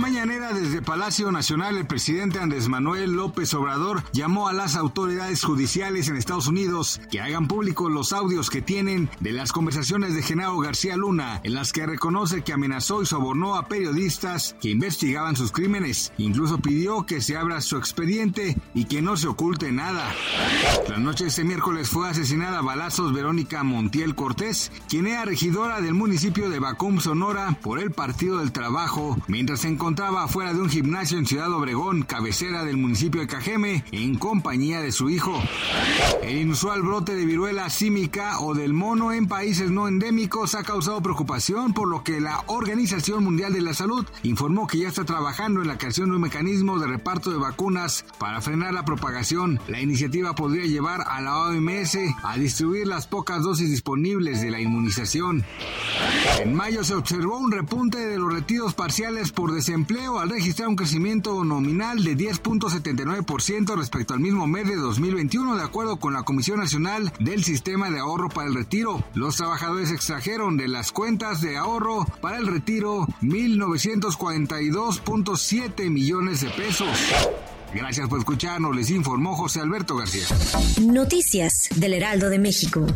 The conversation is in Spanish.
Mañanera desde Palacio Nacional, el presidente Andrés Manuel López Obrador llamó a las autoridades judiciales en Estados Unidos que hagan públicos los audios que tienen de las conversaciones de Genaro García Luna, en las que reconoce que amenazó y sobornó a periodistas que investigaban sus crímenes. Incluso pidió que se abra su expediente y que no se oculte nada. La noche de este miércoles fue asesinada a balazos Verónica Montiel Cortés, quien era regidora del municipio de Bacum, Sonora, por el Partido del Trabajo, mientras se encontraba afuera de un gimnasio en Ciudad Obregón, cabecera del municipio de Cajeme, en compañía de su hijo. El inusual brote de viruela símica o del mono en países no endémicos ha causado preocupación, por lo que la Organización Mundial de la Salud informó que ya está trabajando en la creación de un mecanismo de reparto de vacunas para frenar la propagación. La iniciativa podría llevar a la OMS a distribuir las pocas dosis disponibles de la inmunización. En mayo se observó un repunte de los retiros parciales por desempleo al registrar un crecimiento nominal de 10.79% respecto al mismo mes de 2021, de acuerdo con la Comisión Nacional del Sistema de Ahorro para el Retiro. Los trabajadores extrajeron de las cuentas de ahorro para el retiro 1.942.7 millones de pesos. Gracias por escucharnos, les informó José Alberto García. Noticias del Heraldo de México.